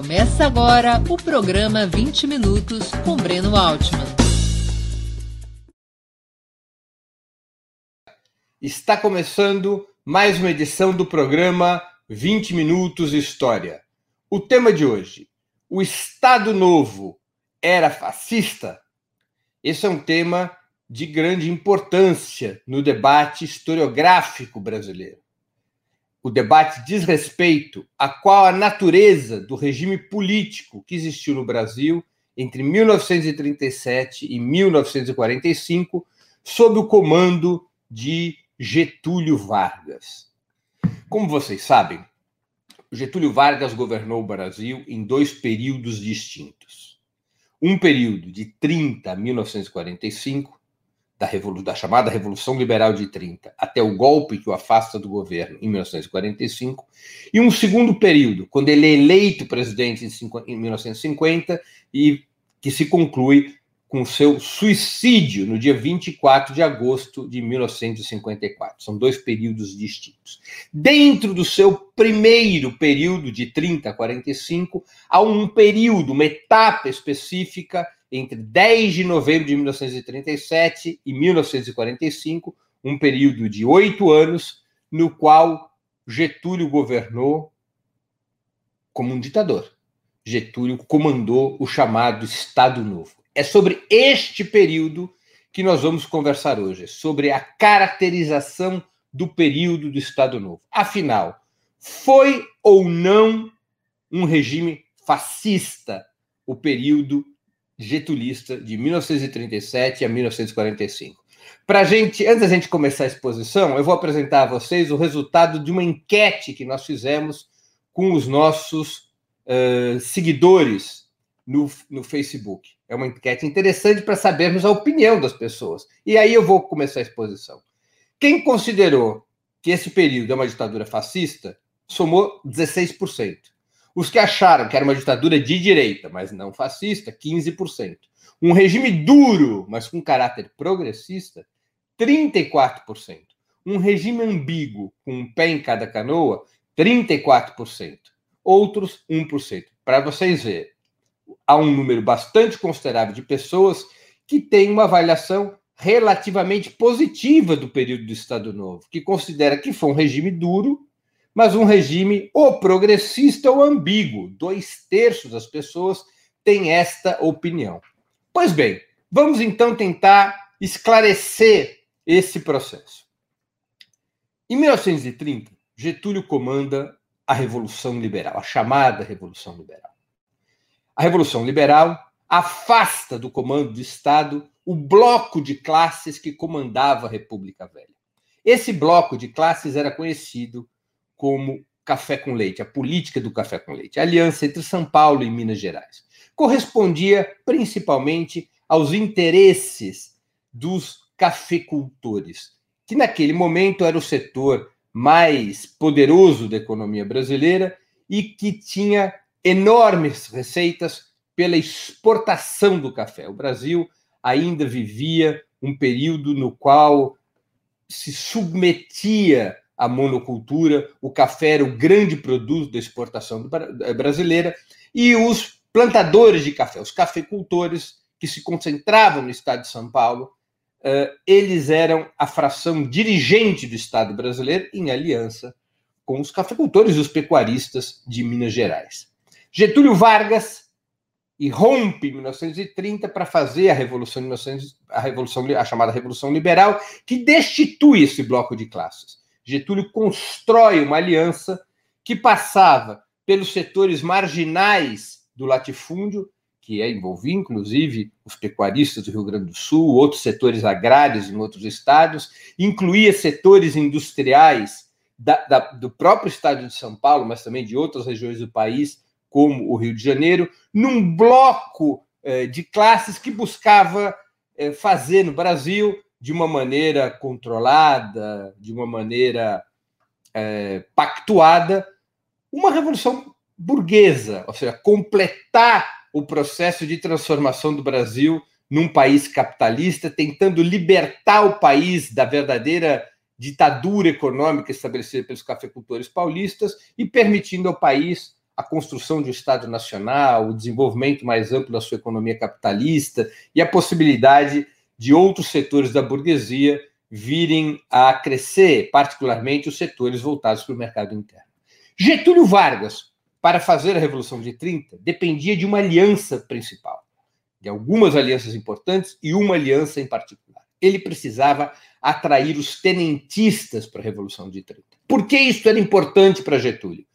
Começa agora o programa 20 Minutos com Breno Altman. Está começando mais uma edição do programa 20 Minutos História. O tema de hoje: o Estado Novo era fascista? Esse é um tema de grande importância no debate historiográfico brasileiro. O debate diz respeito a qual a natureza do regime político que existiu no Brasil entre 1937 e 1945, sob o comando de Getúlio Vargas. Como vocês sabem, Getúlio Vargas governou o Brasil em dois períodos distintos. Um período de 30 a 1945 da, da, chamada Revolução Liberal de 30 até o golpe que o afasta do governo em 1945, e um segundo período, quando ele é eleito presidente em 1950 e que se conclui com seu suicídio no dia 24 de agosto de 1954. São dois períodos distintos. Dentro do seu primeiro período, de 30 a 45, há um período, uma etapa específica entre 10 de novembro de 1937 e 1945, um período de oito anos, no qual Getúlio governou como um ditador. Getúlio comandou o chamado Estado Novo. É sobre este período que nós vamos conversar hoje, sobre a caracterização do período do Estado Novo. Afinal, foi ou não um regime fascista o período getulista de 1937 a 1945. Para gente, antes da gente começar a exposição, eu vou apresentar a vocês o resultado de uma enquete que nós fizemos com os nossos uh, seguidores no, no Facebook. É uma enquete interessante para sabermos a opinião das pessoas. E aí eu vou começar a exposição. Quem considerou que esse período é uma ditadura fascista somou 16%. Os que acharam que era uma ditadura de direita, mas não fascista, 15%. Um regime duro, mas com caráter progressista, 34%. Um regime ambíguo, com um pé em cada canoa, 34%. Outros, 1%. Para vocês verem, há um número bastante considerável de pessoas que têm uma avaliação relativamente positiva do período do Estado Novo, que considera que foi um regime duro, mas um regime ou progressista ou ambíguo. Dois terços das pessoas têm esta opinião. Pois bem, vamos então tentar esclarecer esse processo. Em 1930, Getúlio comanda a Revolução Liberal, a chamada Revolução Liberal. A Revolução Liberal afasta do comando do Estado o bloco de classes que comandava a República Velha. Esse bloco de classes era conhecido como café com leite, a política do café com leite, a aliança entre São Paulo e Minas Gerais. Correspondia principalmente aos interesses dos cafeicultores, que naquele momento era o setor mais poderoso da economia brasileira e que tinha enormes receitas pela exportação do café. O Brasil ainda vivia um período no qual se submetia a monocultura, o café era o grande produto da exportação eh, brasileira, e os plantadores de café, os cafeicultores que se concentravam no estado de São Paulo, eh, eles eram a fração dirigente do Estado brasileiro em aliança com os cafeicultores e os pecuaristas de Minas Gerais. Getúlio Vargas irrompe em 1930 para fazer a revolução, a revolução, a chamada revolução liberal, que destitui esse bloco de classes. Getúlio constrói uma aliança que passava pelos setores marginais do latifúndio, que é, envolvia inclusive os pecuaristas do Rio Grande do Sul, outros setores agrários em outros estados, incluía setores industriais da, da, do próprio estado de São Paulo, mas também de outras regiões do país, como o Rio de Janeiro, num bloco eh, de classes que buscava eh, fazer no Brasil de uma maneira controlada, de uma maneira é, pactuada, uma revolução burguesa, ou seja, completar o processo de transformação do Brasil num país capitalista, tentando libertar o país da verdadeira ditadura econômica estabelecida pelos cafeicultores paulistas e permitindo ao país a construção de um Estado nacional, o desenvolvimento mais amplo da sua economia capitalista e a possibilidade de outros setores da burguesia virem a crescer, particularmente os setores voltados para o mercado interno. Getúlio Vargas, para fazer a Revolução de 30, dependia de uma aliança principal, de algumas alianças importantes e uma aliança em particular. Ele precisava atrair os tenentistas para a Revolução de 30. Por que isso era importante para Getúlio?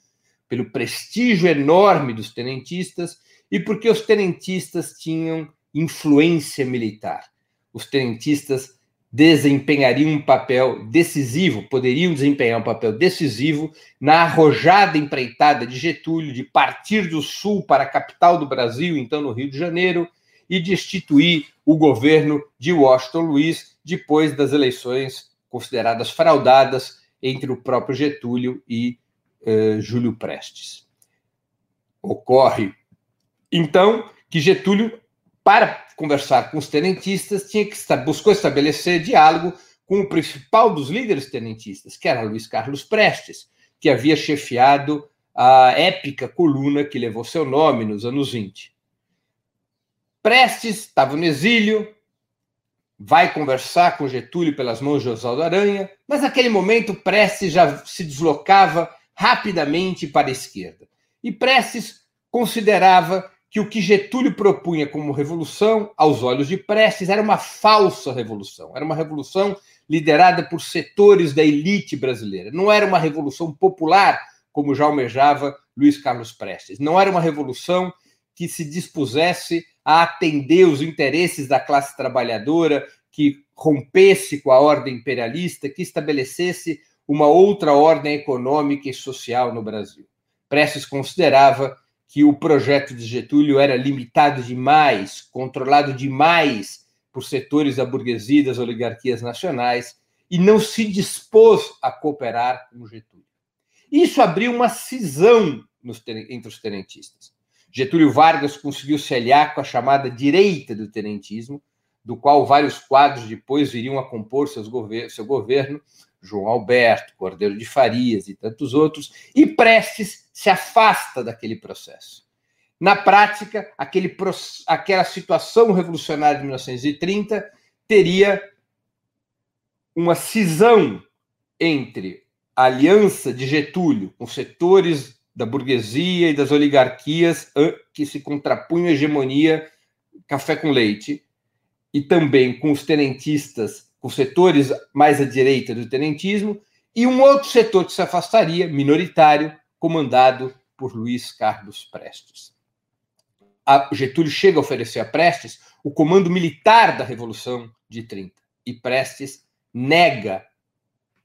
Pelo prestígio enorme dos tenentistas e porque os tenentistas tinham influência militar. Os tenentistas desempenhariam um papel decisivo, poderiam desempenhar um papel decisivo na arrojada empreitada de Getúlio de partir do sul para a capital do Brasil, então no Rio de Janeiro, e de instituir o governo de Washington Luiz depois das eleições consideradas fraudadas entre o próprio Getúlio e uh, Júlio Prestes. Ocorre, então, que Getúlio para conversar com os tenentistas, tinha que buscou estabelecer diálogo com o principal dos líderes tenentistas, que era Luiz Carlos Prestes, que havia chefiado a épica coluna que levou seu nome nos anos 20. Prestes estava no exílio, vai conversar com Getúlio pelas mãos de Oswaldo Aranha, mas naquele momento Prestes já se deslocava rapidamente para a esquerda. E Prestes considerava que o que Getúlio propunha como revolução, aos olhos de Prestes, era uma falsa revolução. Era uma revolução liderada por setores da elite brasileira. Não era uma revolução popular, como já almejava Luiz Carlos Prestes. Não era uma revolução que se dispusesse a atender os interesses da classe trabalhadora, que rompesse com a ordem imperialista, que estabelecesse uma outra ordem econômica e social no Brasil. Prestes considerava que o projeto de Getúlio era limitado demais, controlado demais por setores da burguesia das oligarquias nacionais e não se dispôs a cooperar com Getúlio. Isso abriu uma cisão nos, entre os tenentistas. Getúlio Vargas conseguiu se aliar com a chamada direita do tenentismo, do qual vários quadros depois viriam a compor gover seu governo, João Alberto, Cordeiro de Farias e tantos outros, e Prestes se afasta daquele processo. Na prática, aquele, aquela situação revolucionária de 1930 teria uma cisão entre a aliança de Getúlio com setores da burguesia e das oligarquias que se contrapunham à hegemonia café com leite, e também com os tenentistas com setores mais à direita do tenentismo, e um outro setor que se afastaria, minoritário, comandado por Luiz Carlos Prestes. A Getúlio chega a oferecer a Prestes o comando militar da Revolução de 30, e Prestes nega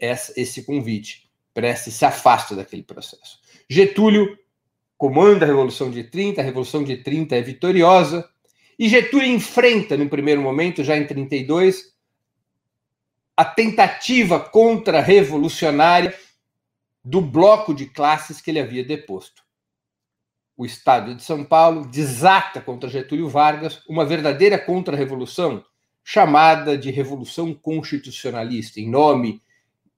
esse convite. Prestes se afasta daquele processo. Getúlio comanda a Revolução de 30, a Revolução de 30 é vitoriosa, e Getúlio enfrenta, no primeiro momento, já em 32, a tentativa contra-revolucionária do bloco de classes que ele havia deposto. O Estado de São Paulo desata contra Getúlio Vargas uma verdadeira contra-revolução, chamada de Revolução Constitucionalista, em nome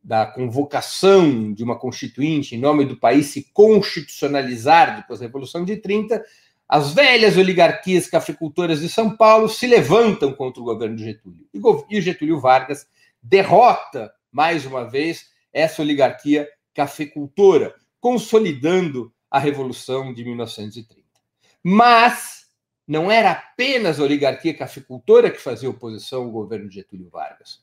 da convocação de uma constituinte, em nome do país se constitucionalizar depois da Revolução de 30, as velhas oligarquias cafeicultoras de São Paulo se levantam contra o governo de Getúlio. E Getúlio Vargas derrota, mais uma vez, essa oligarquia cafeicultora, consolidando a Revolução de 1930. Mas não era apenas a oligarquia cafeicultora que fazia oposição ao governo de Getúlio Vargas.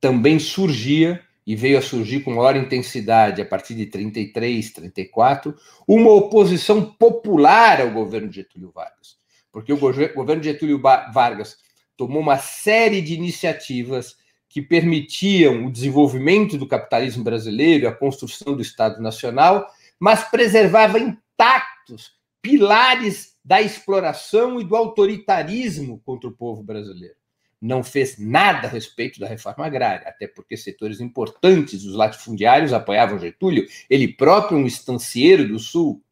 Também surgia, e veio a surgir com maior intensidade a partir de 33, 34, uma oposição popular ao governo de Getúlio Vargas. Porque o governo de Getúlio Vargas tomou uma série de iniciativas que permitiam o desenvolvimento do capitalismo brasileiro, a construção do Estado Nacional, mas preservava intactos pilares da exploração e do autoritarismo contra o povo brasileiro. Não fez nada a respeito da reforma agrária, até porque setores importantes dos latifundiários apoiavam Getúlio, ele próprio um estancieiro do Sul.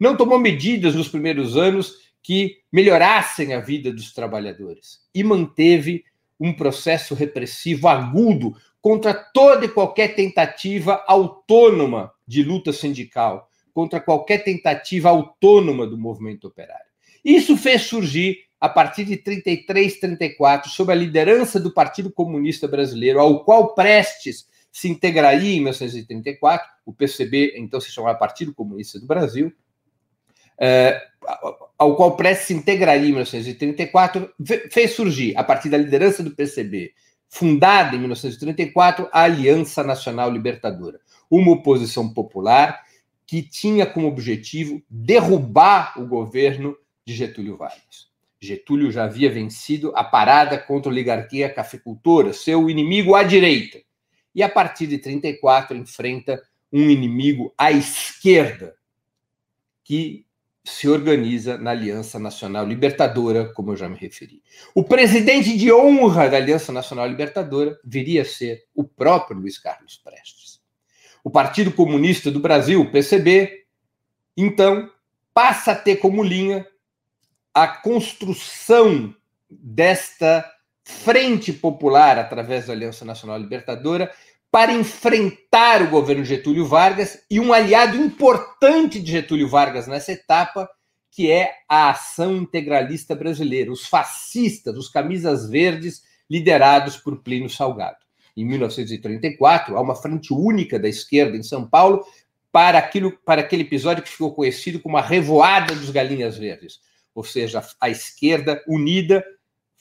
Não tomou medidas nos primeiros anos que melhorassem a vida dos trabalhadores e manteve um processo repressivo agudo contra toda e qualquer tentativa autônoma de luta sindical, contra qualquer tentativa autônoma do movimento operário. Isso fez surgir, a partir de 33, 34, sob a liderança do Partido Comunista Brasileiro, ao qual Prestes se integraria em 1934, o PCB então se chamava Partido Comunista do Brasil, é, ao qual Prestes se integraria em 1934, fez surgir, a partir da liderança do PCB, fundada em 1934, a Aliança Nacional Libertadora, uma oposição popular que tinha como objetivo derrubar o governo de Getúlio Vargas. Getúlio já havia vencido a parada contra a oligarquia cafeicultora, seu inimigo à direita. E a partir de 34 enfrenta um inimigo à esquerda, que se organiza na Aliança Nacional Libertadora, como eu já me referi. O presidente de honra da Aliança Nacional Libertadora viria a ser o próprio Luiz Carlos Prestes. O Partido Comunista do Brasil, PCB, então, passa a ter como linha a construção desta frente popular através da Aliança Nacional Libertadora para enfrentar o governo Getúlio Vargas e um aliado importante de Getúlio Vargas nessa etapa, que é a ação integralista brasileira, os fascistas, os camisas verdes, liderados por Plínio Salgado. Em 1934, há uma frente única da esquerda em São Paulo para, aquilo, para aquele episódio que ficou conhecido como a Revoada dos Galinhas Verdes ou seja, a esquerda unida,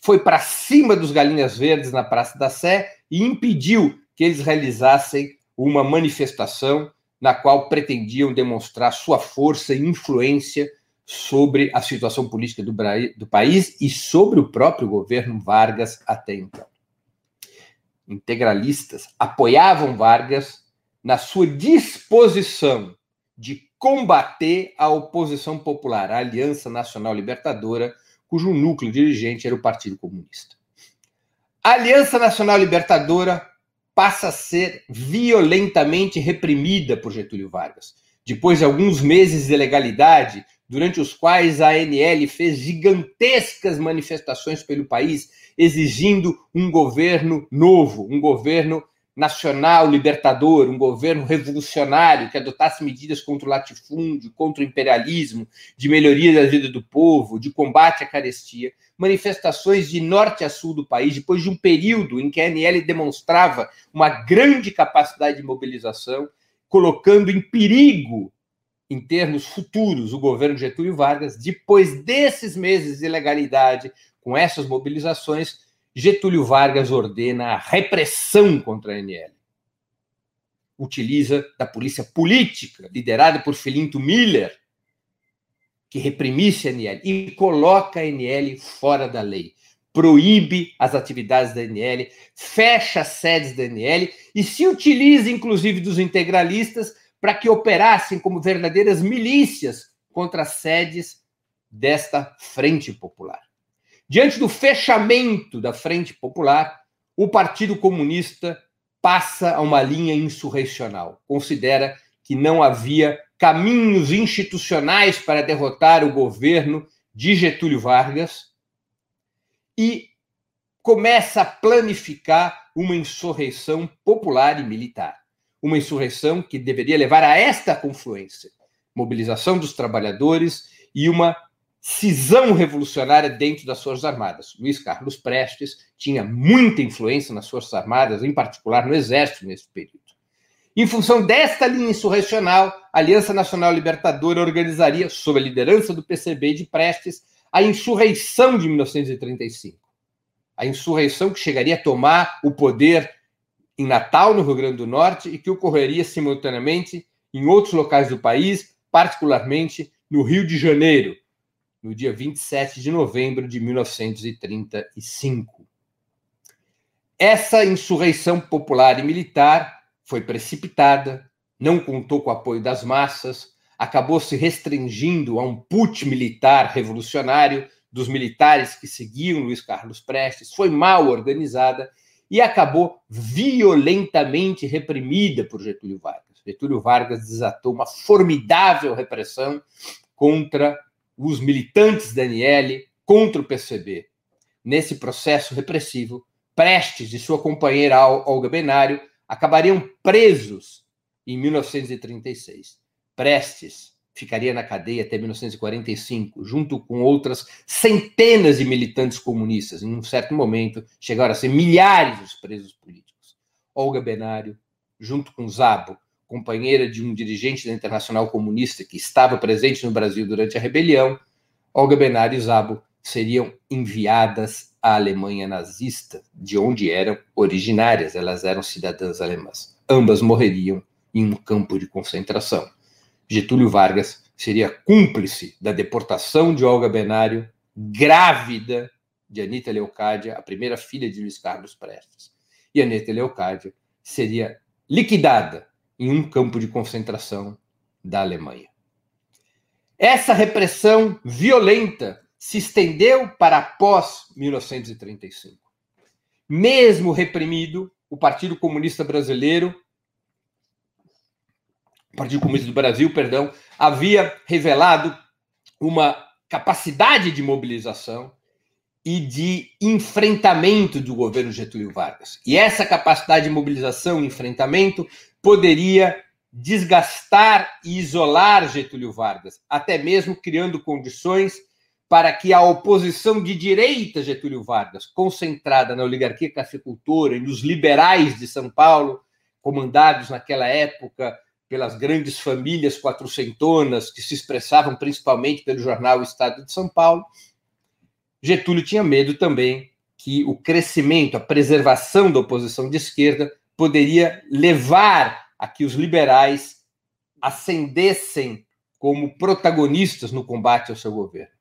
foi para cima dos Galinhas Verdes na Praça da Sé e impediu que eles realizassem uma manifestação na qual pretendiam demonstrar sua força e influência sobre a situação política do, do país e sobre o próprio governo Vargas até então. Integralistas apoiavam Vargas na sua disposição de combater a oposição popular, a Aliança Nacional Libertadora, cujo núcleo dirigente era o Partido Comunista. A Aliança Nacional Libertadora passa a ser violentamente reprimida por Getúlio Vargas. Depois de alguns meses de ilegalidade, durante os quais a ANL fez gigantescas manifestações pelo país, exigindo um governo novo, um governo nacional libertador, um governo revolucionário que adotasse medidas contra o latifúndio, contra o imperialismo, de melhoria da vida do povo, de combate à carestia, manifestações de norte a sul do país, depois de um período em que a ANL demonstrava uma grande capacidade de mobilização, colocando em perigo, em termos futuros, o governo Getúlio Vargas, depois desses meses de ilegalidade, com essas mobilizações, Getúlio Vargas ordena a repressão contra a ANL. Utiliza da polícia política, liderada por Felinto Miller, que reprimisse a ANL e coloca a ANL fora da lei. Proíbe as atividades da ANL, fecha as sedes da ANL e se utiliza, inclusive, dos integralistas para que operassem como verdadeiras milícias contra as sedes desta Frente Popular. Diante do fechamento da Frente Popular, o Partido Comunista passa a uma linha insurrecional. Considera que não havia caminhos institucionais para derrotar o governo de Getúlio Vargas e começa a planificar uma insurreição popular e militar. Uma insurreição que deveria levar a esta confluência: mobilização dos trabalhadores e uma cisão revolucionária dentro das Forças Armadas. Luiz Carlos Prestes tinha muita influência nas Forças Armadas, em particular no Exército, nesse período. Em função desta linha insurrecional, a Aliança Nacional Libertadora organizaria, sob a liderança do PCB de Prestes, a insurreição de 1935. A insurreição que chegaria a tomar o poder em Natal, no Rio Grande do Norte, e que ocorreria simultaneamente em outros locais do país, particularmente no Rio de Janeiro, no dia 27 de novembro de 1935. Essa insurreição popular e militar foi precipitada, não contou com o apoio das massas, acabou se restringindo a um put militar revolucionário dos militares que seguiam Luiz Carlos Prestes, foi mal organizada e acabou violentamente reprimida por Getúlio Vargas. Getúlio Vargas desatou uma formidável repressão contra os militantes da NL contra o PCB. Nesse processo repressivo, Prestes e sua companheira Olga Benário acabariam presos em 1936. Prestes ficaria na cadeia até 1945, junto com outras centenas de militantes comunistas. Em um certo momento, chegaram a ser milhares os presos políticos. Olga Benário, junto com Zabo, companheira de um dirigente da Internacional Comunista que estava presente no Brasil durante a rebelião, Olga Benário e Zabo seriam enviadas à Alemanha nazista, de onde eram originárias, elas eram cidadãs alemãs. Ambas morreriam em um campo de concentração. Getúlio Vargas seria cúmplice da deportação de Olga Benário, grávida de Anita Leocádia, a primeira filha de Luiz Carlos Prestes. E Anita Leocádia seria liquidada em um campo de concentração da Alemanha. Essa repressão violenta se estendeu para após 1935. Mesmo reprimido, o Partido Comunista Brasileiro, o Partido Comunista do Brasil, perdão, havia revelado uma capacidade de mobilização e de enfrentamento do governo Getúlio Vargas. E essa capacidade de mobilização e enfrentamento poderia desgastar e isolar Getúlio Vargas, até mesmo criando condições para que a oposição de direita Getúlio Vargas, concentrada na oligarquia cafeicultora e nos liberais de São Paulo, comandados naquela época pelas grandes famílias quatrocentonas que se expressavam principalmente pelo jornal Estado de São Paulo, Getúlio tinha medo também que o crescimento, a preservação da oposição de esquerda poderia levar a que os liberais ascendessem como protagonistas no combate ao seu governo.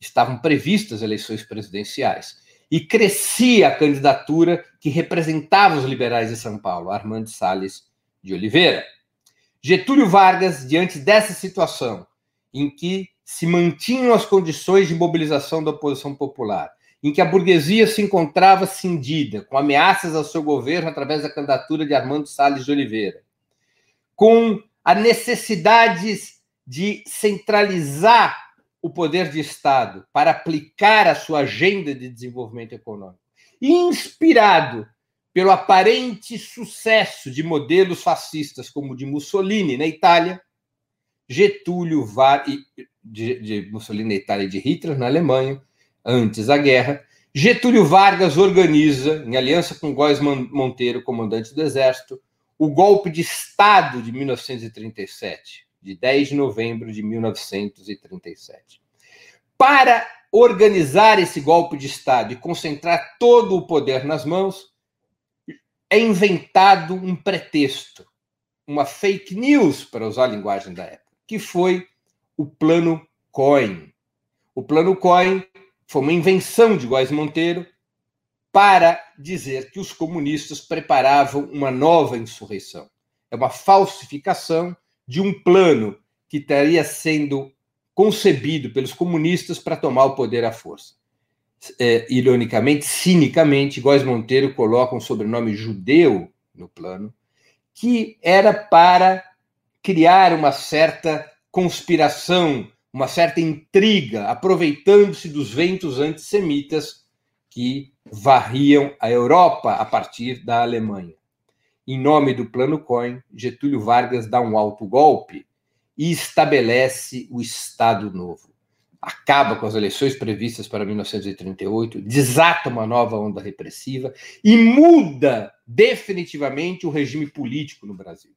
Estavam previstas eleições presidenciais e crescia a candidatura que representava os liberais de São Paulo, Armando Salles de Oliveira. Getúlio Vargas, diante dessa situação, em que se mantinham as condições de mobilização da oposição popular, em que a burguesia se encontrava cindida, com ameaças ao seu governo através da candidatura de Armando Salles de Oliveira, com a necessidade de centralizar o poder de Estado para aplicar a sua agenda de desenvolvimento econômico, inspirado pelo aparente sucesso de modelos fascistas como o de Mussolini na Itália, Getúlio Vargas, de, de Mussolini na Itália e de Hitler na Alemanha, antes da guerra, Getúlio Vargas organiza, em aliança com Góes Monteiro, comandante do Exército, o golpe de Estado de 1937, de 10 de novembro de 1937. Para organizar esse golpe de Estado e concentrar todo o poder nas mãos, é inventado um pretexto, uma fake news, para usar a linguagem da época, que foi o Plano Cohen. O Plano Cohen foi uma invenção de Góes Monteiro para dizer que os comunistas preparavam uma nova insurreição. É uma falsificação de um plano que estaria sendo concebido pelos comunistas para tomar o poder à força. É, ironicamente, cinicamente, Góes Monteiro coloca um sobrenome judeu no plano, que era para criar uma certa conspiração uma certa intriga, aproveitando-se dos ventos antissemitas que varriam a Europa a partir da Alemanha. Em nome do Plano Cohen, Getúlio Vargas dá um alto golpe e estabelece o Estado Novo. Acaba com as eleições previstas para 1938, desata uma nova onda repressiva e muda definitivamente o regime político no Brasil.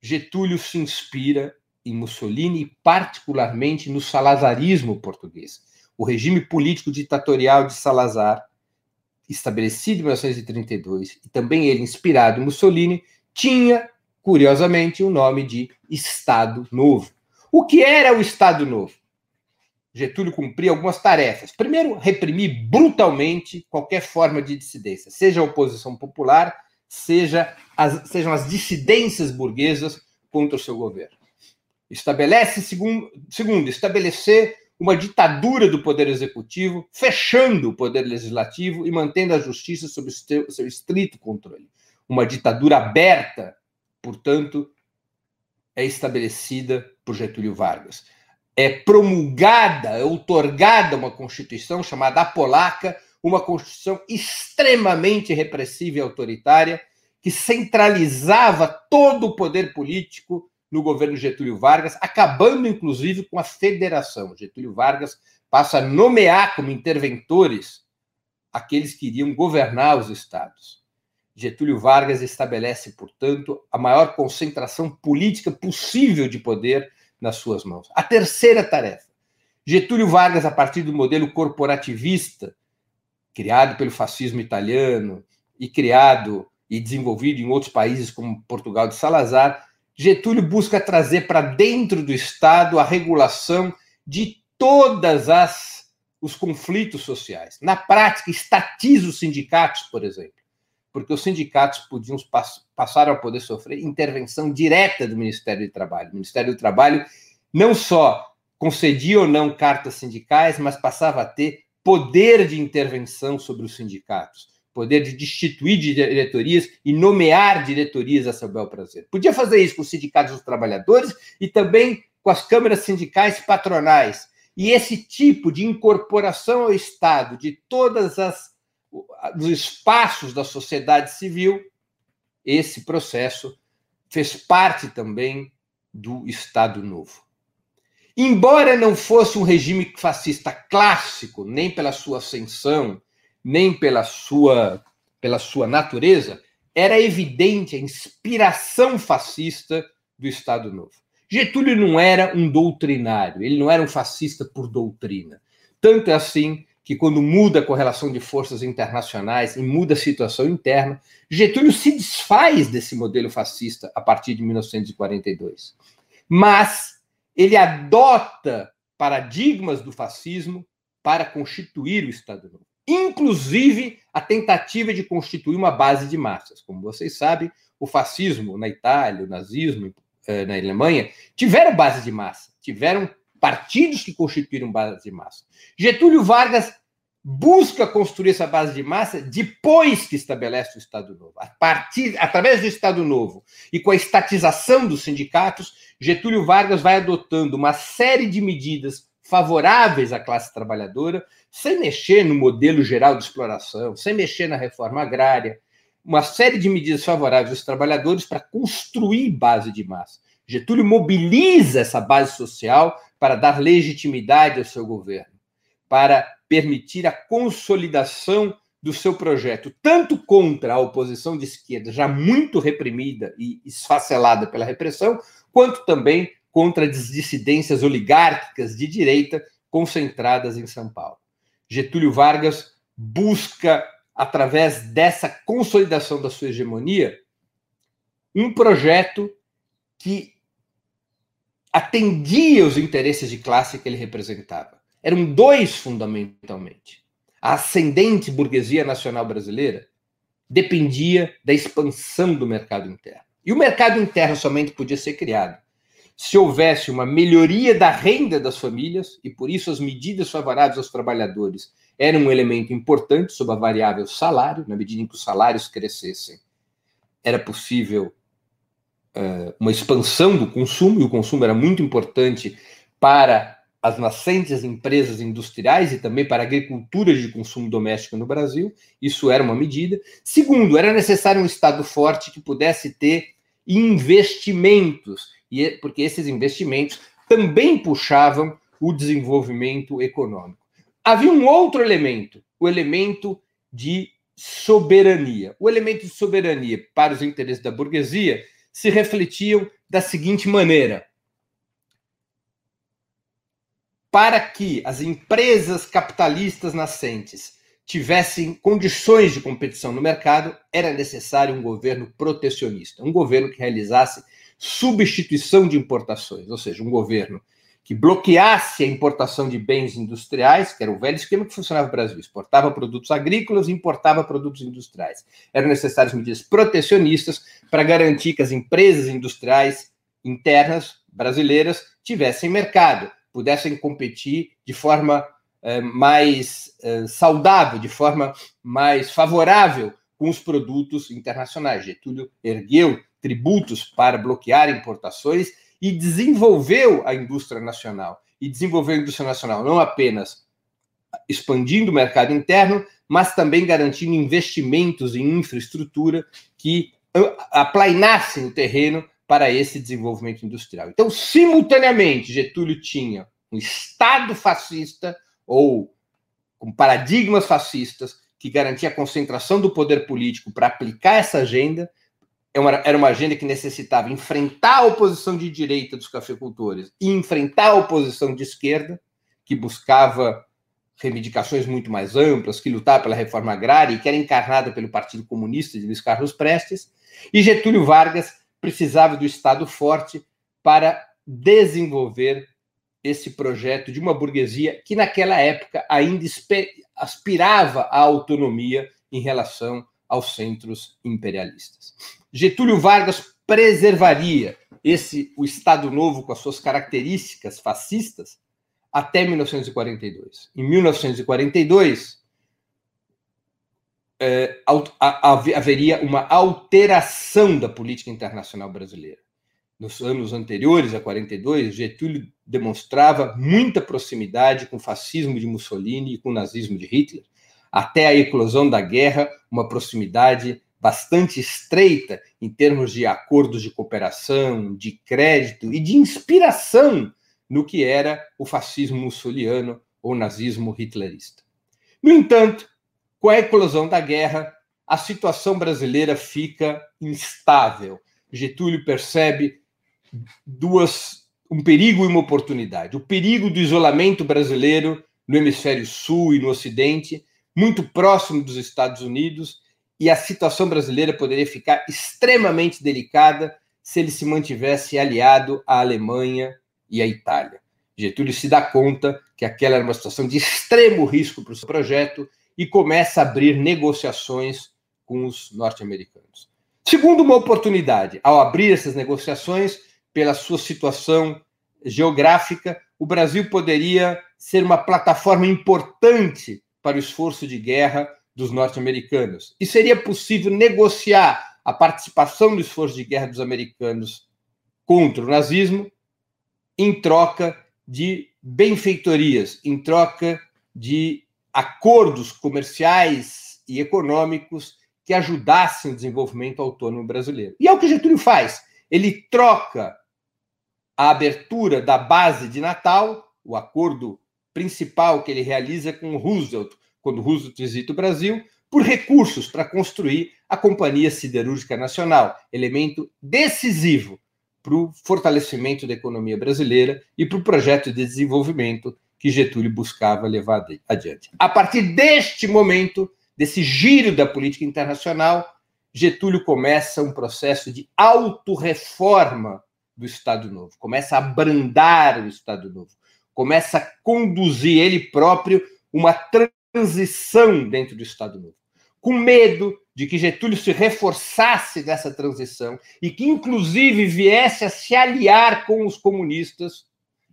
Getúlio se inspira em Mussolini, particularmente no salazarismo português. O regime político ditatorial de Salazar, estabelecido em 1932, e também ele inspirado em Mussolini, tinha, curiosamente, o nome de Estado Novo. O que era o Estado Novo? Getúlio cumpria algumas tarefas. Primeiro, reprimir brutalmente qualquer forma de dissidência, seja a oposição popular, seja as, sejam as dissidências burguesas contra o seu governo. Estabelece, segundo, segundo, estabelecer uma ditadura do poder executivo, fechando o poder legislativo e mantendo a justiça sob seu, estrito controle. Uma ditadura aberta, portanto, é estabelecida por Getúlio Vargas. É promulgada, é outorgada uma constituição chamada a Polaca, uma constituição extremamente repressiva e autoritária, que centralizava todo o poder político no governo Getúlio Vargas, acabando inclusive com a federação. Getúlio Vargas passa a nomear como interventores aqueles que iriam governar os estados. Getúlio Vargas estabelece, portanto, a maior concentração política possível de poder nas suas mãos. A terceira tarefa. Getúlio Vargas, a partir do modelo corporativista, criado pelo fascismo italiano e criado e desenvolvido em outros países como Portugal de Salazar, Getúlio busca trazer para dentro do Estado a regulação de todas as os conflitos sociais. Na prática, estatiza os sindicatos, por exemplo, porque os sindicatos podiam passar a poder sofrer intervenção direta do Ministério do Trabalho. O Ministério do Trabalho não só concedia ou não cartas sindicais, mas passava a ter poder de intervenção sobre os sindicatos, poder de destituir diretorias e nomear diretorias a seu bel prazer. Podia fazer isso com os sindicatos dos trabalhadores e também com as câmaras sindicais patronais. E esse tipo de incorporação ao Estado de todas as os espaços da sociedade civil, esse processo fez parte também do Estado Novo. Embora não fosse um regime fascista clássico, nem pela sua ascensão, nem pela sua, pela sua natureza, era evidente a inspiração fascista do Estado Novo. Getúlio não era um doutrinário, ele não era um fascista por doutrina. Tanto é assim que, quando muda a correlação de forças internacionais e muda a situação interna, Getúlio se desfaz desse modelo fascista a partir de 1942. Mas ele adota paradigmas do fascismo para constituir o Estado Novo. Inclusive a tentativa de constituir uma base de massas. Como vocês sabem, o fascismo na Itália, o nazismo eh, na Alemanha, tiveram base de massa, tiveram partidos que constituíram base de massa. Getúlio Vargas busca construir essa base de massa depois que estabelece o Estado Novo. A partir, através do Estado Novo e com a estatização dos sindicatos, Getúlio Vargas vai adotando uma série de medidas favoráveis à classe trabalhadora, sem mexer no modelo geral de exploração, sem mexer na reforma agrária, uma série de medidas favoráveis aos trabalhadores para construir base de massa. Getúlio mobiliza essa base social para dar legitimidade ao seu governo, para permitir a consolidação do seu projeto, tanto contra a oposição de esquerda, já muito reprimida e esfacelada pela repressão, quanto também contra as dissidências oligárquicas de direita concentradas em São Paulo. Getúlio Vargas busca, através dessa consolidação da sua hegemonia, um projeto que atendia os interesses de classe que ele representava. Eram dois fundamentalmente. A ascendente burguesia nacional brasileira dependia da expansão do mercado interno. E o mercado interno somente podia ser criado se houvesse uma melhoria da renda das famílias, e por isso as medidas favoráveis aos trabalhadores eram um elemento importante sob a variável salário, na medida em que os salários crescessem, era possível uh, uma expansão do consumo, e o consumo era muito importante para as nascentes empresas industriais e também para a agricultura de consumo doméstico no Brasil. Isso era uma medida. Segundo, era necessário um Estado forte que pudesse ter investimentos, e porque esses investimentos também puxavam o desenvolvimento econômico. Havia um outro elemento, o elemento de soberania. O elemento de soberania para os interesses da burguesia se refletiam da seguinte maneira: para que as empresas capitalistas nascentes tivessem condições de competição no mercado, era necessário um governo protecionista, um governo que realizasse substituição de importações, ou seja, um governo que bloqueasse a importação de bens industriais, que era o velho esquema que funcionava no Brasil, exportava produtos agrícolas e importava produtos industriais. Eram necessárias medidas protecionistas para garantir que as empresas industriais internas brasileiras tivessem mercado, pudessem competir de forma é, mais é, saudável, de forma mais favorável com os produtos internacionais. Getúlio ergueu tributos para bloquear importações e desenvolveu a indústria nacional. E desenvolveu a indústria nacional não apenas expandindo o mercado interno, mas também garantindo investimentos em infraestrutura que aplainassem o terreno para esse desenvolvimento industrial. Então, simultaneamente, Getúlio tinha um Estado fascista ou com paradigmas fascistas que garantia a concentração do poder político para aplicar essa agenda. É era uma agenda que necessitava enfrentar a oposição de direita dos cafeicultores e enfrentar a oposição de esquerda, que buscava reivindicações muito mais amplas, que lutava pela reforma agrária e que era encarnada pelo Partido Comunista de Luiz Carlos Prestes. E Getúlio Vargas precisava do Estado forte para desenvolver esse projeto de uma burguesia que, naquela época, ainda aspirava à autonomia em relação aos centros imperialistas. Getúlio Vargas preservaria esse o Estado Novo com as suas características fascistas até 1942. Em 1942, é, haveria uma alteração da política internacional brasileira. Nos anos anteriores, a 42, Getúlio demonstrava muita proximidade com o fascismo de Mussolini e com o nazismo de Hitler, até a eclosão da guerra, uma proximidade bastante estreita em termos de acordos de cooperação, de crédito e de inspiração no que era o fascismo mussoliano ou nazismo hitlerista. No entanto, com a eclosão da guerra, a situação brasileira fica instável. Getúlio percebe duas um perigo e uma oportunidade. O perigo do isolamento brasileiro no hemisfério sul e no ocidente, muito próximo dos Estados Unidos, e a situação brasileira poderia ficar extremamente delicada se ele se mantivesse aliado à Alemanha e à Itália. Getúlio se dá conta que aquela era uma situação de extremo risco para o seu projeto e começa a abrir negociações com os norte-americanos. Segundo, uma oportunidade, ao abrir essas negociações, pela sua situação geográfica, o Brasil poderia ser uma plataforma importante para o esforço de guerra dos norte-americanos. E seria possível negociar a participação no esforço de guerra dos americanos contra o nazismo em troca de benfeitorias, em troca de acordos comerciais e econômicos que ajudassem o desenvolvimento autônomo brasileiro. E é o que Getúlio faz. Ele troca a abertura da base de Natal, o acordo principal que ele realiza com Roosevelt, quando Roosevelt visita o Brasil, por recursos para construir a Companhia Siderúrgica Nacional, elemento decisivo para o fortalecimento da economia brasileira e para o projeto de desenvolvimento que Getúlio buscava levar adiante. A partir deste momento, desse giro da política internacional, Getúlio começa um processo de autorreforma do Estado Novo, começa a abrandar o Estado Novo, começa a conduzir ele próprio uma transição dentro do Estado Novo, com medo de que Getúlio se reforçasse dessa transição e que, inclusive, viesse a se aliar com os comunistas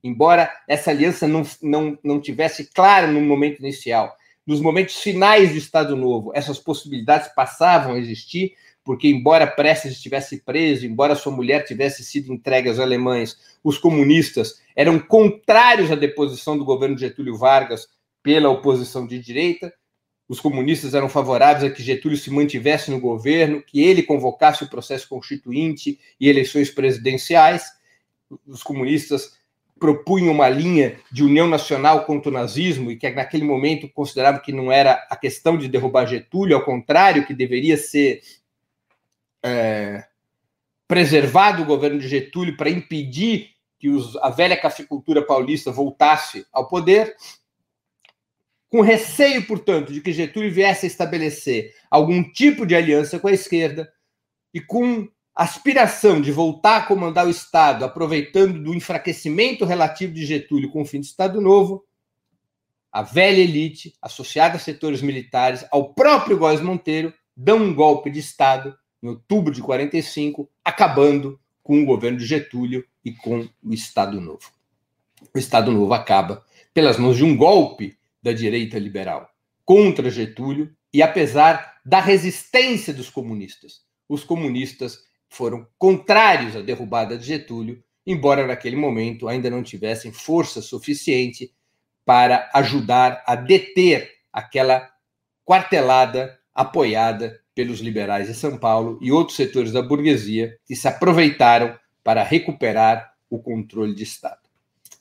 embora essa aliança não, não, não tivesse clara no momento inicial, nos momentos finais do Estado Novo, essas possibilidades passavam a existir, porque, embora Prestes estivesse preso, embora sua mulher tivesse sido entregue aos alemães, os comunistas eram contrários à deposição do governo Getúlio Vargas pela oposição de direita. Os comunistas eram favoráveis a que Getúlio se mantivesse no governo, que ele convocasse o processo constituinte e eleições presidenciais. Os comunistas propunha uma linha de união nacional contra o nazismo e que naquele momento considerava que não era a questão de derrubar Getúlio, ao contrário, que deveria ser é, preservado o governo de Getúlio para impedir que os, a velha cafeicultura paulista voltasse ao poder, com receio, portanto, de que Getúlio viesse a estabelecer algum tipo de aliança com a esquerda e com aspiração de voltar a comandar o Estado, aproveitando do enfraquecimento relativo de Getúlio com o fim do Estado Novo, a velha elite, associada a setores militares, ao próprio Góes Monteiro, dão um golpe de Estado em outubro de 45, acabando com o governo de Getúlio e com o Estado Novo. O Estado Novo acaba pelas mãos de um golpe da direita liberal contra Getúlio e apesar da resistência dos comunistas. Os comunistas foram contrários à derrubada de Getúlio, embora naquele momento ainda não tivessem força suficiente para ajudar a deter aquela quartelada apoiada pelos liberais de São Paulo e outros setores da burguesia que se aproveitaram para recuperar o controle de Estado.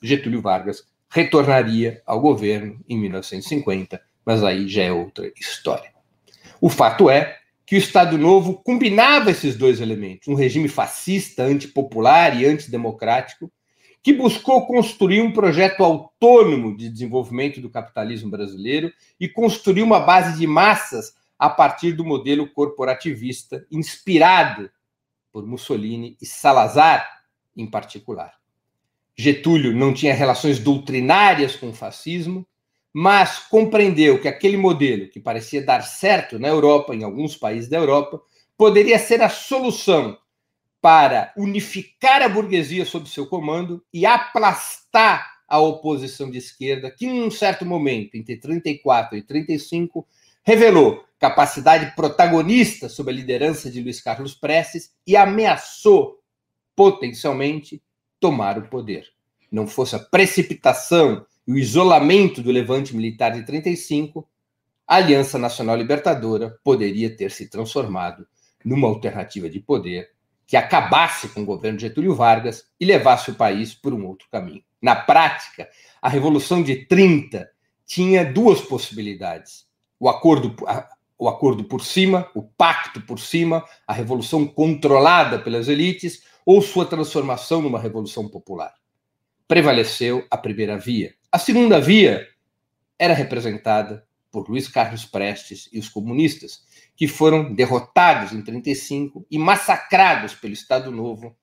Getúlio Vargas retornaria ao governo em 1950, mas aí já é outra história. O fato é que o Estado Novo combinava esses dois elementos, um regime fascista, antipopular e antidemocrático, que buscou construir um projeto autônomo de desenvolvimento do capitalismo brasileiro e construir uma base de massas a partir do modelo corporativista inspirado por Mussolini e Salazar, em particular. Getúlio não tinha relações doutrinárias com o fascismo, mas compreendeu que aquele modelo, que parecia dar certo na Europa, em alguns países da Europa, poderia ser a solução para unificar a burguesia sob seu comando e aplastar a oposição de esquerda, que em um certo momento, entre 34 e 35, revelou capacidade protagonista sob a liderança de Luiz Carlos Prestes e ameaçou potencialmente tomar o poder. Não fosse a precipitação e o isolamento do levante militar de 35, a Aliança Nacional Libertadora poderia ter se transformado numa alternativa de poder que acabasse com o governo Getúlio Vargas e levasse o país por um outro caminho. Na prática, a Revolução de 30 tinha duas possibilidades: o acordo, o acordo por cima, o pacto por cima, a revolução controlada pelas elites, ou sua transformação numa revolução popular. Prevaleceu a primeira via. A segunda via era representada por Luiz Carlos Prestes e os comunistas, que foram derrotados em 35 e massacrados pelo Estado Novo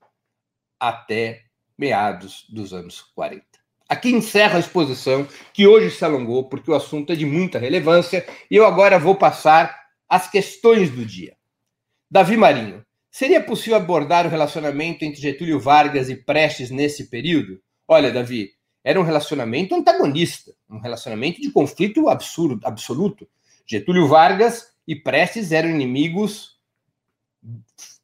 até meados dos anos 40. Aqui encerro a exposição, que hoje se alongou, porque o assunto é de muita relevância, e eu agora vou passar às questões do dia. Davi Marinho, seria possível abordar o relacionamento entre Getúlio Vargas e Prestes nesse período? Olha, Davi, era um relacionamento antagonista, um relacionamento de conflito absurdo, absoluto. Getúlio Vargas e Prestes eram inimigos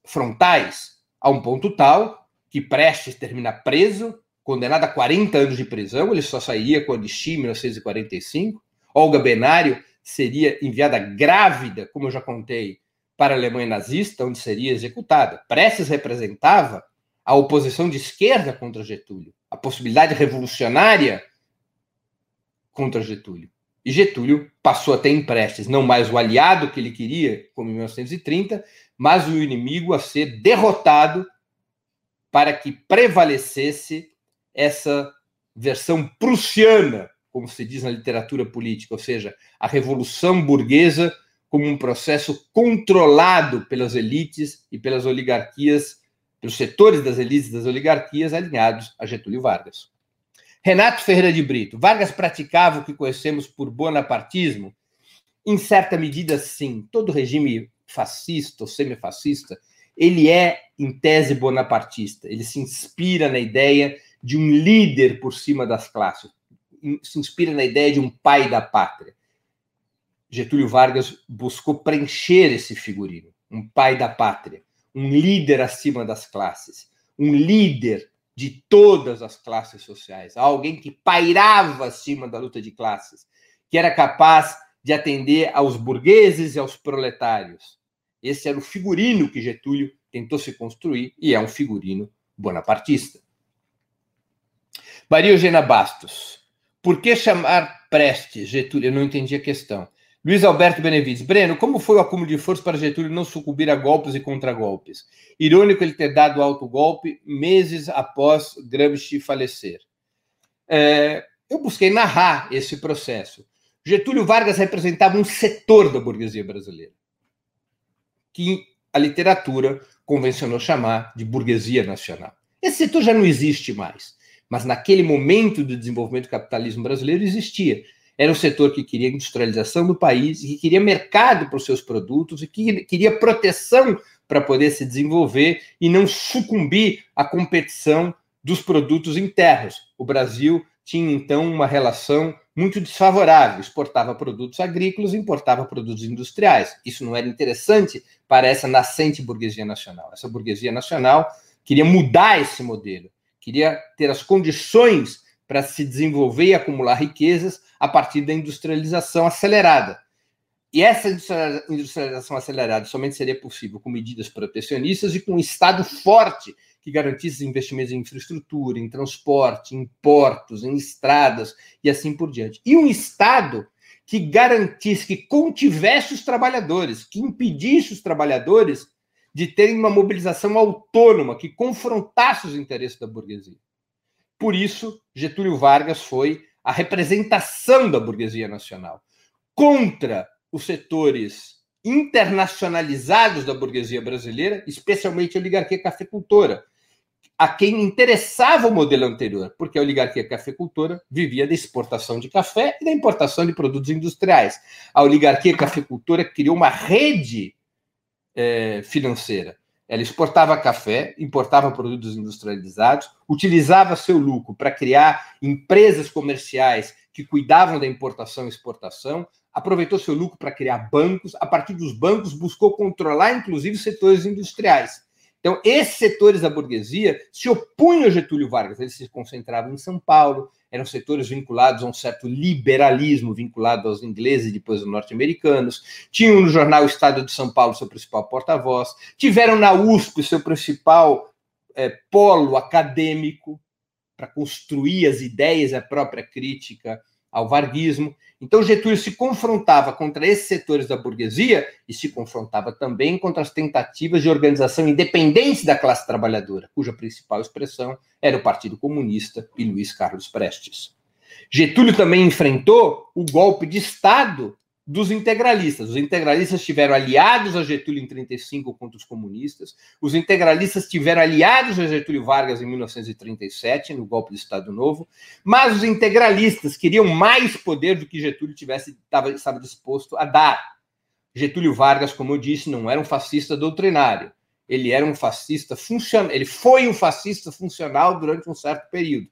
frontais, a um ponto tal que Prestes termina preso, condenado a 40 anos de prisão, ele só sairia com anistia em 1945. Olga Benário seria enviada grávida, como eu já contei, para a Alemanha nazista, onde seria executada. Prestes representava a oposição de esquerda contra Getúlio, a possibilidade revolucionária contra Getúlio. E Getúlio passou a ter em Prestes não mais o aliado que ele queria, como em 1930, mas o inimigo a ser derrotado para que prevalecesse essa versão prussiana, como se diz na literatura política, ou seja, a revolução burguesa como um processo controlado pelas elites e pelas oligarquias, pelos setores das elites e das oligarquias alinhados a Getúlio Vargas. Renato Ferreira de Brito, Vargas praticava o que conhecemos por bonapartismo? Em certa medida, sim. Todo regime fascista ou semifascista, ele é, em tese, bonapartista. Ele se inspira na ideia de um líder por cima das classes, se inspira na ideia de um pai da pátria. Getúlio Vargas buscou preencher esse figurino, um pai da pátria, um líder acima das classes, um líder de todas as classes sociais, alguém que pairava acima da luta de classes, que era capaz de atender aos burgueses e aos proletários. Esse era o figurino que Getúlio tentou se construir e é um figurino bonapartista. Maria Eugênia Bastos. Por que chamar Prestes, Getúlio? Eu não entendi a questão. Luiz Alberto Benevides. Breno, como foi o acúmulo de forças para Getúlio não sucumbir a golpes e contragolpes? Irônico ele ter dado alto golpe meses após Gramsci falecer. É, eu busquei narrar esse processo. Getúlio Vargas representava um setor da burguesia brasileira, que a literatura convencionou chamar de burguesia nacional. Esse setor já não existe mais, mas naquele momento do desenvolvimento do capitalismo brasileiro existia era um setor que queria industrialização do país, que queria mercado para os seus produtos e que queria proteção para poder se desenvolver e não sucumbir à competição dos produtos internos. O Brasil tinha então uma relação muito desfavorável, exportava produtos agrícolas e importava produtos industriais. Isso não era interessante para essa nascente burguesia nacional. Essa burguesia nacional queria mudar esse modelo, queria ter as condições para se desenvolver e acumular riquezas a partir da industrialização acelerada. E essa industrialização acelerada somente seria possível com medidas protecionistas e com um Estado forte que garantisse investimentos em infraestrutura, em transporte, em portos, em estradas e assim por diante. E um Estado que garantisse, que contivesse os trabalhadores, que impedisse os trabalhadores de terem uma mobilização autônoma, que confrontasse os interesses da burguesia. Por isso, Getúlio Vargas foi a representação da burguesia nacional contra os setores internacionalizados da burguesia brasileira, especialmente a oligarquia cafeicultora, a quem interessava o modelo anterior, porque a oligarquia cafeicultora vivia da exportação de café e da importação de produtos industriais. A oligarquia cafeicultora criou uma rede é, financeira. Ela exportava café, importava produtos industrializados, utilizava seu lucro para criar empresas comerciais que cuidavam da importação e exportação, aproveitou seu lucro para criar bancos, a partir dos bancos buscou controlar inclusive setores industriais. Então, esses setores da burguesia se opunham a Getúlio Vargas, eles se concentravam em São Paulo, eram setores vinculados a um certo liberalismo, vinculado aos ingleses e depois aos norte-americanos. Tinham no jornal Estado de São Paulo seu principal porta-voz. Tiveram na USP seu principal é, polo acadêmico para construir as ideias, a própria crítica ao varguismo. Então, Getúlio se confrontava contra esses setores da burguesia e se confrontava também contra as tentativas de organização independente da classe trabalhadora, cuja principal expressão era o Partido Comunista e Luiz Carlos Prestes. Getúlio também enfrentou o golpe de Estado dos integralistas. Os integralistas tiveram aliados a Getúlio em 35 contra os comunistas. Os integralistas tiveram aliados a Getúlio Vargas em 1937, no golpe de Estado Novo. Mas os integralistas queriam mais poder do que Getúlio tivesse, estava, estava disposto a dar. Getúlio Vargas, como eu disse, não era um fascista doutrinário. Ele era um fascista funcional. Ele foi um fascista funcional durante um certo período.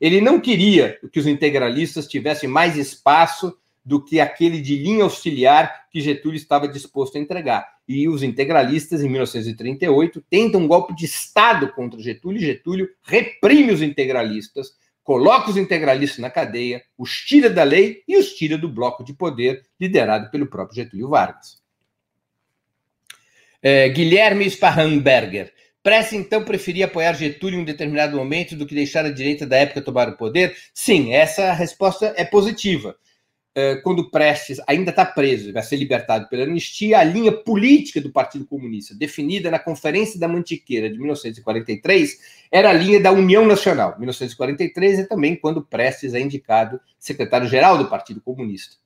Ele não queria que os integralistas tivessem mais espaço do que aquele de linha auxiliar que Getúlio estava disposto a entregar. E os integralistas, em 1938, tentam um golpe de Estado contra Getúlio. Getúlio reprime os integralistas, coloca os integralistas na cadeia, os tira da lei e os tira do bloco de poder liderado pelo próprio Getúlio Vargas. É, Guilherme Sparrenberger. Prece, então, preferia apoiar Getúlio em um determinado momento do que deixar a direita da época tomar o poder? Sim, essa resposta é positiva. Eh, quando Prestes ainda está preso, vai ser libertado pela anistia, a linha política do Partido Comunista, definida na Conferência da Mantiqueira de 1943, era a linha da União Nacional. 1943 é também quando Prestes é indicado secretário-geral do Partido Comunista.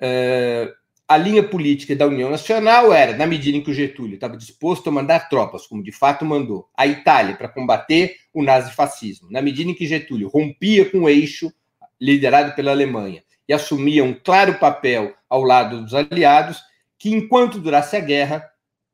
Uh, a linha política da União Nacional era, na medida em que o Getúlio estava disposto a mandar tropas, como de fato mandou, à Itália para combater o nazifascismo, na medida em que Getúlio rompia com o eixo liderado pela Alemanha e assumia um claro papel ao lado dos aliados, que enquanto durasse a guerra,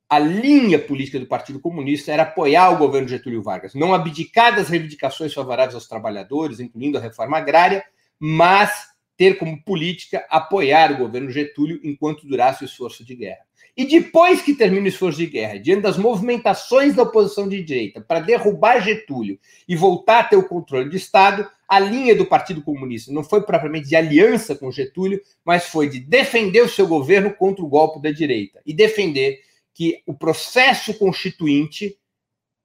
a linha política do Partido Comunista era apoiar o governo Getúlio Vargas, não abdicar das reivindicações favoráveis aos trabalhadores, incluindo a reforma agrária, mas ter como política apoiar o governo Getúlio enquanto durasse o esforço de guerra. E depois que termina o esforço de guerra, diante das movimentações da oposição de direita para derrubar Getúlio e voltar a ter o controle do Estado, a linha do Partido Comunista não foi propriamente de aliança com Getúlio, mas foi de defender o seu governo contra o golpe da direita e defender que o processo constituinte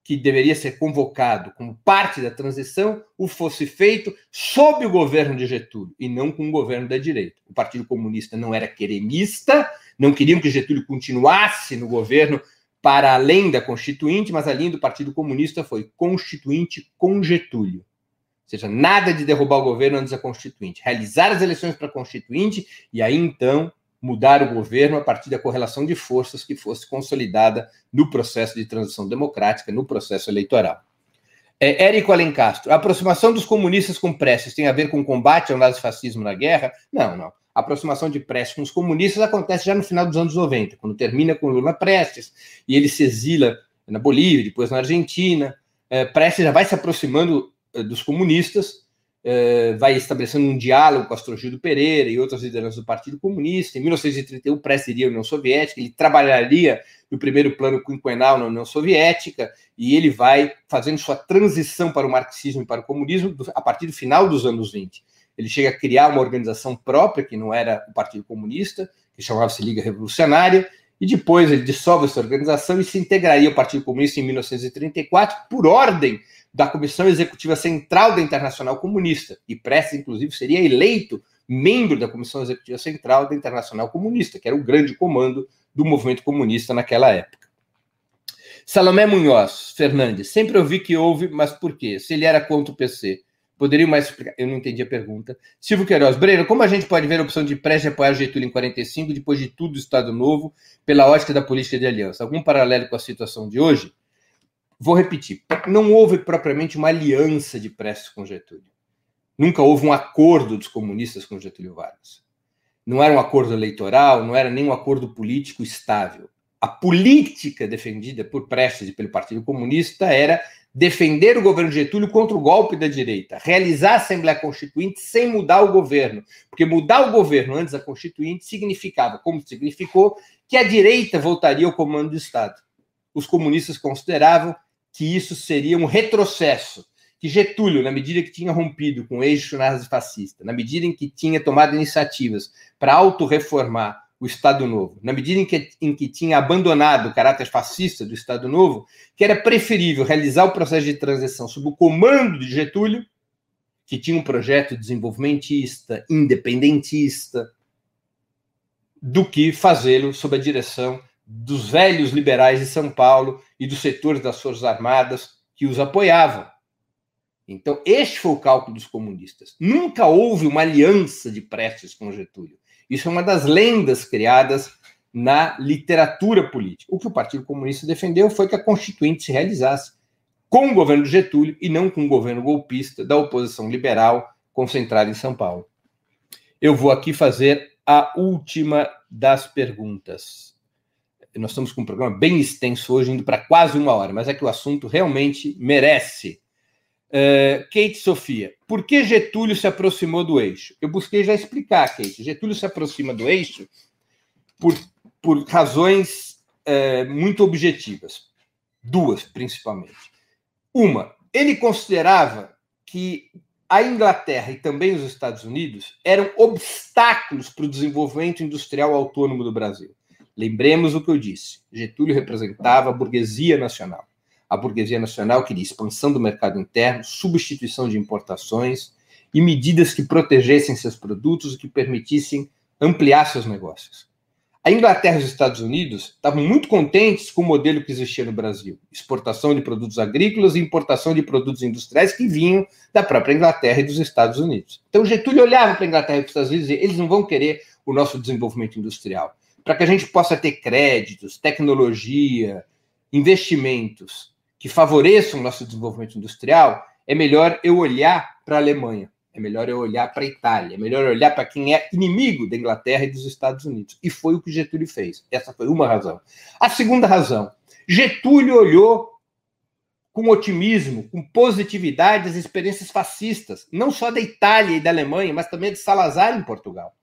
que deveria ser convocado como parte da transição, o fosse feito sob o governo de Getúlio e não com o governo da direita. O Partido Comunista não era queremista, não queriam que Getúlio continuasse no governo para além da Constituinte, mas a linha do Partido Comunista foi Constituinte com Getúlio. Ou seja, nada de derrubar o governo antes da Constituinte. Realizar as eleições para a Constituinte e aí então mudar o governo a partir da correlação de forças que fosse consolidada no processo de transição democrática, no processo eleitoral. É, Érico Alencastro, a aproximação dos comunistas com Prestes tem a ver com o combate ao nazifascismo na guerra? Não, não a aproximação de Prestes com os comunistas acontece já no final dos anos 90, quando termina com Lula Prestes e ele se exila na Bolívia, depois na Argentina. É, Prestes já vai se aproximando é, dos comunistas, é, vai estabelecendo um diálogo com Astrogildo Pereira e outras lideranças do Partido Comunista. Em 1931, Prestes iria à União Soviética, ele trabalharia no primeiro plano quinquenal na União Soviética e ele vai fazendo sua transição para o marxismo e para o comunismo a partir do final dos anos 20 ele chega a criar uma organização própria, que não era o Partido Comunista, que chamava-se Liga Revolucionária, E depois ele dissolve essa organização e se integraria ao Partido Comunista em 1934 por ordem da Comissão Executiva Central da Internacional Comunista. E Prestes, inclusive, seria eleito membro da Comissão Executiva Central da Internacional Comunista, que era o grande comando do movimento comunista naquela época. Salomé Munhoz Fernandes, sempre ouvi que houve, mas por quê? Se ele era contra o PC, Poderia mais explicar? Eu não entendi a pergunta. Silvio Queiroz, Breno, como a gente pode ver a opção de Prestes apoiar Getúlio em 45, depois de tudo o Estado Novo, pela ótica da política de aliança? Algum paralelo com a situação de hoje? Vou repetir. Não houve propriamente uma aliança de Prestes com Getúlio. Nunca houve um acordo dos comunistas com Getúlio Vargas. Não era um acordo eleitoral, não era nem um acordo político estável. A política defendida por Prestes e pelo Partido Comunista era defender o governo Getúlio contra o golpe da direita, realizar a Assembleia Constituinte sem mudar o governo, porque mudar o governo antes da Constituinte significava, como significou, que a direita voltaria ao comando do Estado. Os comunistas consideravam que isso seria um retrocesso, que Getúlio, na medida que tinha rompido com o eixo nazi-fascista, na medida em que tinha tomado iniciativas para autorreformar o Estado Novo, na medida em que, em que tinha abandonado o caráter fascista do Estado Novo, que era preferível realizar o processo de transição sob o comando de Getúlio, que tinha um projeto desenvolvimentista, independentista, do que fazê-lo sob a direção dos velhos liberais de São Paulo e dos setores das Forças Armadas que os apoiavam. Então, este foi o cálculo dos comunistas. Nunca houve uma aliança de Prestes com Getúlio. Isso é uma das lendas criadas na literatura política. O que o Partido Comunista defendeu foi que a Constituinte se realizasse com o governo Getúlio e não com o governo golpista da oposição liberal concentrada em São Paulo. Eu vou aqui fazer a última das perguntas. Nós estamos com um programa bem extenso hoje, indo para quase uma hora, mas é que o assunto realmente merece Uh, Kate Sofia, por que Getúlio se aproximou do eixo? Eu busquei já explicar, Kate. Getúlio se aproxima do eixo por, por razões uh, muito objetivas. Duas, principalmente. Uma, ele considerava que a Inglaterra e também os Estados Unidos eram obstáculos para o desenvolvimento industrial autônomo do Brasil. Lembremos o que eu disse: Getúlio representava a burguesia nacional. A burguesia nacional queria expansão do mercado interno, substituição de importações e medidas que protegessem seus produtos e que permitissem ampliar seus negócios. A Inglaterra e os Estados Unidos estavam muito contentes com o modelo que existia no Brasil: exportação de produtos agrícolas e importação de produtos industriais que vinham da própria Inglaterra e dos Estados Unidos. Então Getúlio olhava para a Inglaterra e para os Estados Unidos e dizia: eles não vão querer o nosso desenvolvimento industrial. Para que a gente possa ter créditos, tecnologia, investimentos que favoreçam o nosso desenvolvimento industrial, é melhor eu olhar para a Alemanha, é melhor eu olhar para a Itália, é melhor olhar para quem é inimigo da Inglaterra e dos Estados Unidos. E foi o que Getúlio fez. Essa foi uma razão. A segunda razão, Getúlio olhou com otimismo, com positividade as experiências fascistas, não só da Itália e da Alemanha, mas também de Salazar em Portugal.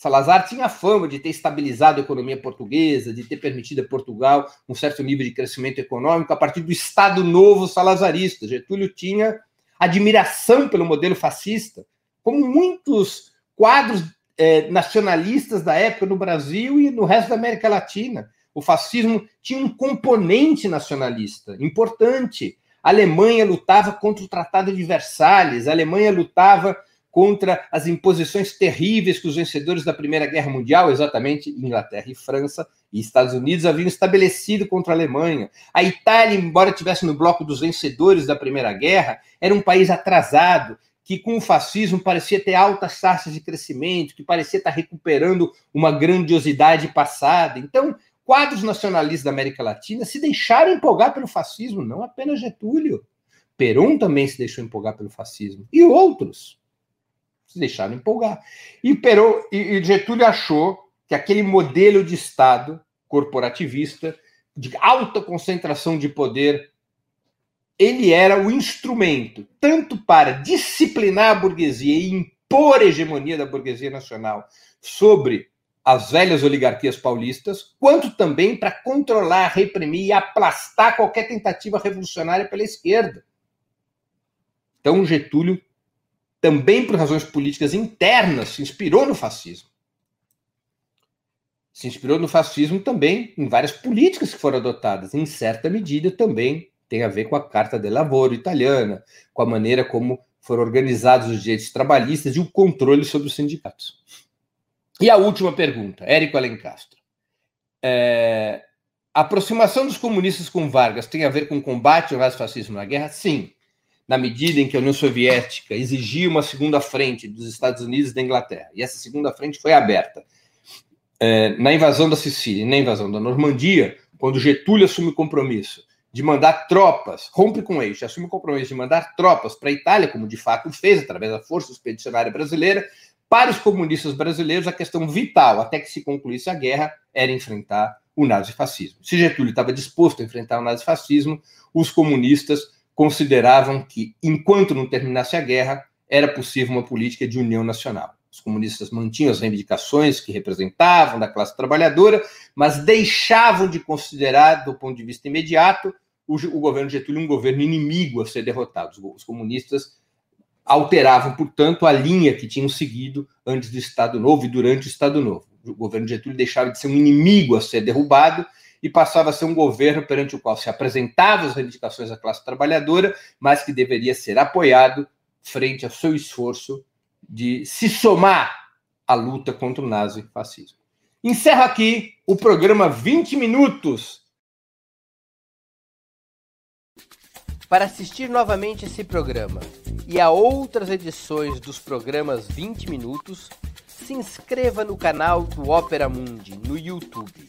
Salazar tinha fama de ter estabilizado a economia portuguesa, de ter permitido a Portugal um certo nível de crescimento econômico a partir do Estado Novo salazarista. Getúlio tinha admiração pelo modelo fascista, como muitos quadros é, nacionalistas da época no Brasil e no resto da América Latina. O fascismo tinha um componente nacionalista importante. A Alemanha lutava contra o Tratado de Versalhes, a Alemanha lutava contra as imposições terríveis que os vencedores da Primeira Guerra Mundial, exatamente Inglaterra e França e Estados Unidos, haviam estabelecido contra a Alemanha. A Itália, embora estivesse no bloco dos vencedores da Primeira Guerra, era um país atrasado, que com o fascismo parecia ter altas taxas de crescimento, que parecia estar recuperando uma grandiosidade passada. Então, quadros nacionalistas da América Latina se deixaram empolgar pelo fascismo, não apenas Getúlio. Perón também se deixou empolgar pelo fascismo. E outros se deixaram empolgar. E, e Getúlio achou que aquele modelo de Estado corporativista, de alta concentração de poder, ele era o instrumento tanto para disciplinar a burguesia e impor a hegemonia da burguesia nacional sobre as velhas oligarquias paulistas, quanto também para controlar, reprimir e aplastar qualquer tentativa revolucionária pela esquerda. Então, Getúlio também por razões políticas internas, se inspirou no fascismo. se inspirou no fascismo também em várias políticas que foram adotadas, em certa medida também tem a ver com a Carta del Lavoro italiana, com a maneira como foram organizados os direitos trabalhistas e o controle sobre os sindicatos. E a última pergunta, Érico Alencastro. É, a aproximação dos comunistas com Vargas tem a ver com o combate ao fascismo na guerra? Sim. Na medida em que a União Soviética exigia uma segunda frente dos Estados Unidos e da Inglaterra, e essa segunda frente foi aberta. É, na invasão da Sicília e na invasão da Normandia, quando Getúlio assume o compromisso de mandar tropas, rompe com eixo, assume o compromisso de mandar tropas para a Itália, como de fato fez, através da Força Expedicionária Brasileira, para os comunistas brasileiros, a questão vital, até que se concluísse a guerra, era enfrentar o nazifascismo. Se Getúlio estava disposto a enfrentar o nazifascismo, os comunistas consideravam que, enquanto não terminasse a guerra, era possível uma política de união nacional. Os comunistas mantinham as reivindicações que representavam da classe trabalhadora, mas deixavam de considerar, do ponto de vista imediato, o, o governo Getúlio um governo inimigo a ser derrotado. Os, os comunistas alteravam, portanto, a linha que tinham seguido antes do Estado Novo e durante o Estado Novo. O governo Getúlio deixava de ser um inimigo a ser derrubado e passava a ser um governo perante o qual se apresentavam as reivindicações da classe trabalhadora, mas que deveria ser apoiado frente ao seu esforço de se somar à luta contra o nazifascismo. Encerro aqui o programa 20 Minutos. Para assistir novamente esse programa e a outras edições dos programas 20 Minutos, se inscreva no canal do Opera Mundi no YouTube.